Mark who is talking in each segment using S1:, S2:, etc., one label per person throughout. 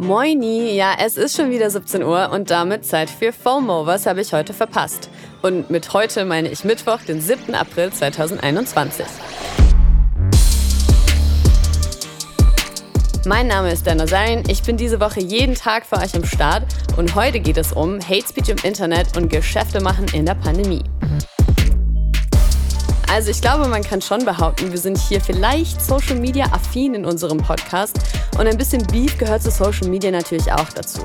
S1: Moini, ja, es ist schon wieder 17 Uhr und damit Zeit für FOMO. Was habe ich heute verpasst? Und mit heute meine ich Mittwoch, den 7. April 2021. Mein Name ist Dana Zarin. Ich bin diese Woche jeden Tag für euch am Start und heute geht es um Hate Speech im Internet und Geschäfte machen in der Pandemie. Also ich glaube, man kann schon behaupten, wir sind hier vielleicht Social Media affin in unserem Podcast und ein bisschen Beef gehört zu Social Media natürlich auch dazu.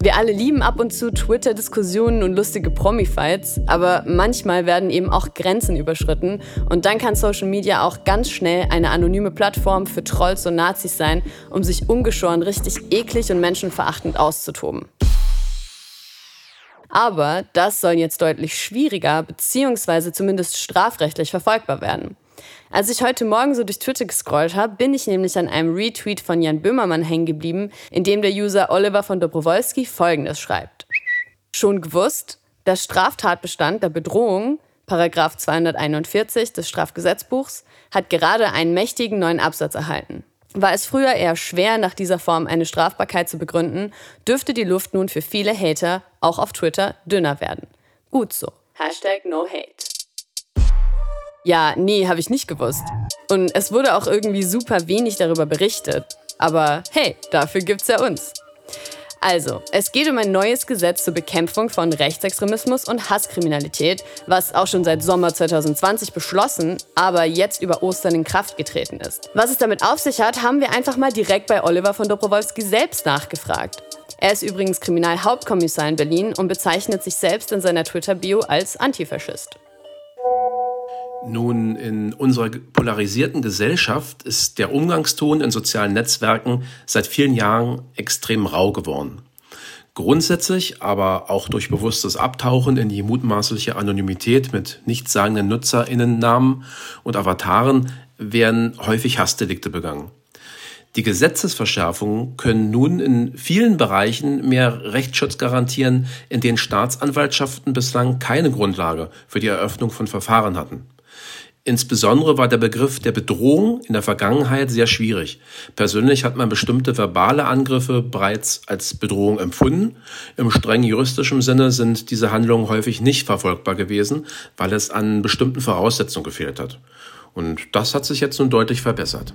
S1: Wir alle lieben ab und zu Twitter-Diskussionen und lustige Promi-Fights, aber manchmal werden eben auch Grenzen überschritten und dann kann Social Media auch ganz schnell eine anonyme Plattform für Trolls und Nazis sein, um sich ungeschoren richtig eklig und menschenverachtend auszutoben. Aber das soll jetzt deutlich schwieriger bzw. zumindest strafrechtlich verfolgbar werden. Als ich heute Morgen so durch Twitter gescrollt habe, bin ich nämlich an einem Retweet von Jan Böhmermann hängen geblieben, in dem der User Oliver von Dobrowolski folgendes schreibt. Schon gewusst, der Straftatbestand der Bedrohung, Paragraph 241 des Strafgesetzbuchs, hat gerade einen mächtigen neuen Absatz erhalten. War es früher eher schwer, nach dieser Form eine Strafbarkeit zu begründen, dürfte die Luft nun für viele Hater, auch auf Twitter, dünner werden. Gut so. Hashtag no hate. Ja, nee, habe ich nicht gewusst. Und es wurde auch irgendwie super wenig darüber berichtet. Aber hey, dafür gibt's ja uns. Also, es geht um ein neues Gesetz zur Bekämpfung von Rechtsextremismus und Hasskriminalität, was auch schon seit Sommer 2020 beschlossen, aber jetzt über Ostern in Kraft getreten ist. Was es damit auf sich hat, haben wir einfach mal direkt bei Oliver von Dobrowolski selbst nachgefragt. Er ist übrigens Kriminalhauptkommissar in Berlin und bezeichnet sich selbst in seiner Twitter-Bio als Antifaschist.
S2: Nun, in unserer polarisierten Gesellschaft ist der Umgangston in sozialen Netzwerken seit vielen Jahren extrem rau geworden. Grundsätzlich, aber auch durch bewusstes Abtauchen in die mutmaßliche Anonymität mit nichtssagenden NutzerInnennamen und Avataren werden häufig Hassdelikte begangen. Die Gesetzesverschärfungen können nun in vielen Bereichen mehr Rechtsschutz garantieren, in denen Staatsanwaltschaften bislang keine Grundlage für die Eröffnung von Verfahren hatten. Insbesondere war der Begriff der Bedrohung in der Vergangenheit sehr schwierig. Persönlich hat man bestimmte verbale Angriffe bereits als Bedrohung empfunden. Im streng juristischen Sinne sind diese Handlungen häufig nicht verfolgbar gewesen, weil es an bestimmten Voraussetzungen gefehlt hat. Und das hat sich jetzt nun deutlich verbessert.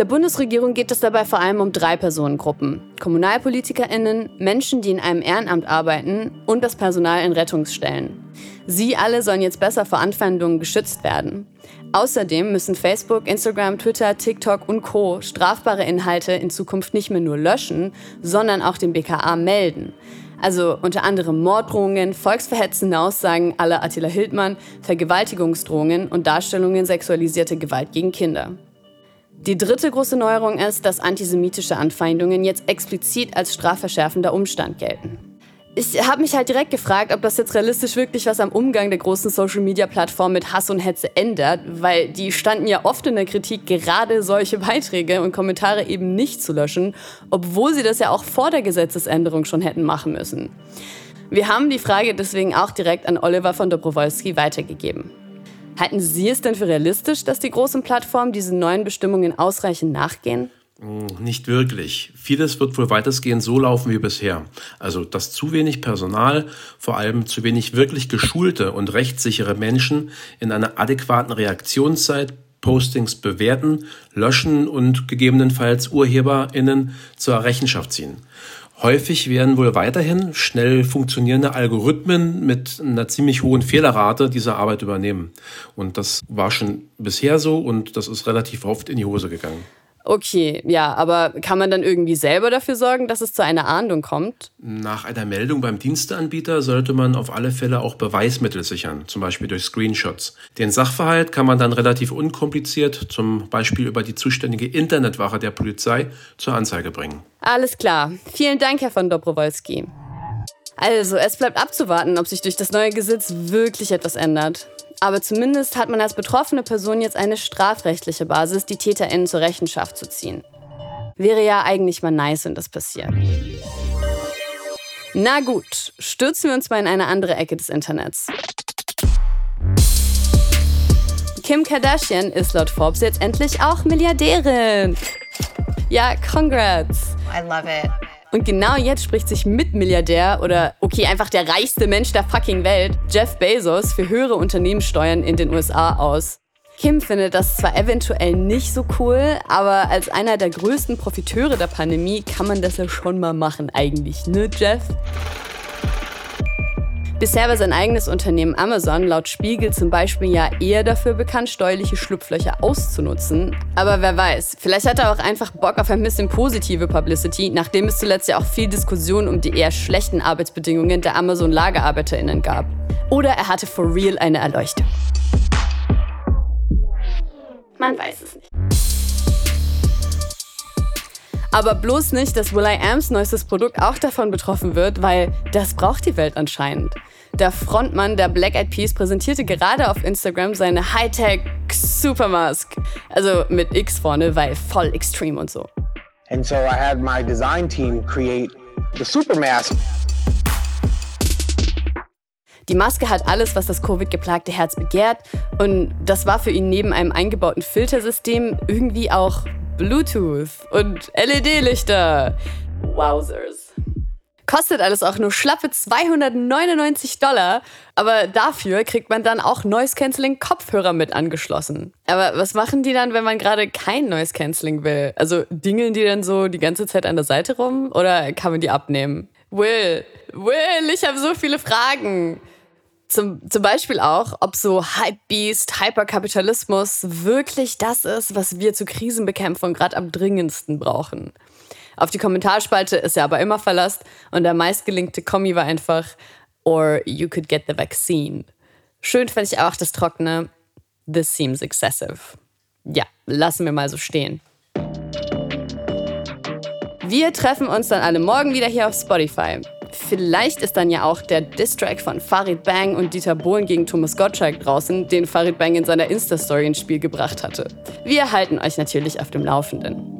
S1: Der Bundesregierung geht es dabei vor allem um drei Personengruppen. KommunalpolitikerInnen, Menschen, die in einem Ehrenamt arbeiten und das Personal in Rettungsstellen. Sie alle sollen jetzt besser vor Anfeindungen geschützt werden. Außerdem müssen Facebook, Instagram, Twitter, TikTok und Co. strafbare Inhalte in Zukunft nicht mehr nur löschen, sondern auch dem BKA melden. Also unter anderem Morddrohungen, volksverhetzende Aussagen aller Attila Hildmann, Vergewaltigungsdrohungen und Darstellungen sexualisierter Gewalt gegen Kinder. Die dritte große Neuerung ist, dass antisemitische Anfeindungen jetzt explizit als strafverschärfender Umstand gelten. Ich habe mich halt direkt gefragt, ob das jetzt realistisch wirklich was am Umgang der großen Social-Media-Plattformen mit Hass und Hetze ändert, weil die standen ja oft in der Kritik, gerade solche Beiträge und Kommentare eben nicht zu löschen, obwohl sie das ja auch vor der Gesetzesänderung schon hätten machen müssen. Wir haben die Frage deswegen auch direkt an Oliver von Dobrowolski weitergegeben. Halten Sie es denn für realistisch, dass die großen Plattformen diesen neuen Bestimmungen ausreichend nachgehen?
S2: Hm, nicht wirklich. Vieles wird wohl weitestgehend so laufen wie bisher. Also, dass zu wenig Personal, vor allem zu wenig wirklich geschulte und rechtssichere Menschen in einer adäquaten Reaktionszeit Postings bewerten, löschen und gegebenenfalls UrheberInnen zur Rechenschaft ziehen. Häufig werden wohl weiterhin schnell funktionierende Algorithmen mit einer ziemlich hohen Fehlerrate diese Arbeit übernehmen. Und das war schon bisher so und das ist relativ oft in die Hose gegangen.
S1: Okay, ja, aber kann man dann irgendwie selber dafür sorgen, dass es zu einer Ahndung kommt?
S2: Nach einer Meldung beim Diensteanbieter sollte man auf alle Fälle auch Beweismittel sichern, zum Beispiel durch Screenshots. Den Sachverhalt kann man dann relativ unkompliziert, zum Beispiel über die zuständige Internetwache der Polizei, zur Anzeige bringen.
S1: Alles klar. Vielen Dank, Herr von Dobrowolski. Also, es bleibt abzuwarten, ob sich durch das neue Gesetz wirklich etwas ändert. Aber zumindest hat man als betroffene Person jetzt eine strafrechtliche Basis, die TäterInnen zur Rechenschaft zu ziehen. Wäre ja eigentlich mal nice, wenn das passiert. Na gut, stürzen wir uns mal in eine andere Ecke des Internets. Kim Kardashian ist laut Forbes jetzt endlich auch Milliardärin. Ja, congrats.
S3: I love it.
S1: Und genau jetzt spricht sich Mitmilliardär oder okay, einfach der reichste Mensch der fucking Welt, Jeff Bezos, für höhere Unternehmenssteuern in den USA aus. Kim findet das zwar eventuell nicht so cool, aber als einer der größten Profiteure der Pandemie kann man das ja schon mal machen eigentlich, ne Jeff? Bisher war sein eigenes Unternehmen Amazon laut Spiegel zum Beispiel ja eher dafür bekannt, steuerliche Schlupflöcher auszunutzen. Aber wer weiß, vielleicht hat er auch einfach Bock auf ein bisschen positive Publicity, nachdem es zuletzt ja auch viel Diskussion um die eher schlechten Arbeitsbedingungen der Amazon-LagerarbeiterInnen gab. Oder er hatte for real eine Erleuchtung. Man weiß es nicht. Aber bloß nicht, dass Will.i.ams neuestes Produkt auch davon betroffen wird, weil das braucht die Welt anscheinend. Der Frontmann der Black Eyed Peas präsentierte gerade auf Instagram seine Hightech Supermask. Also mit X vorne, weil voll extrem und so.
S4: And so I had my design team create the Supermask.
S1: Die Maske hat alles, was das Covid-geplagte Herz begehrt. Und das war für ihn neben einem eingebauten Filtersystem irgendwie auch Bluetooth und LED-Lichter. Wowzers. Kostet alles auch nur schlappe 299 Dollar, aber dafür kriegt man dann auch Noise Cancelling Kopfhörer mit angeschlossen. Aber was machen die dann, wenn man gerade kein Noise Cancelling will? Also dingeln die dann so die ganze Zeit an der Seite rum oder kann man die abnehmen? Will, Will, ich habe so viele Fragen. Zum, zum Beispiel auch, ob so Hypebeast, Hyperkapitalismus wirklich das ist, was wir zur Krisenbekämpfung gerade am dringendsten brauchen. Auf die Kommentarspalte ist ja aber immer Verlass und der meistgelinkte Kommi war einfach Or you could get the vaccine. Schön fand ich auch das trockene This seems excessive. Ja, lassen wir mal so stehen. Wir treffen uns dann alle morgen wieder hier auf Spotify. Vielleicht ist dann ja auch der Distrack von Farid Bang und Dieter Bohlen gegen Thomas Gottschalk draußen, den Farid Bang in seiner Insta-Story ins Spiel gebracht hatte. Wir halten euch natürlich auf dem Laufenden.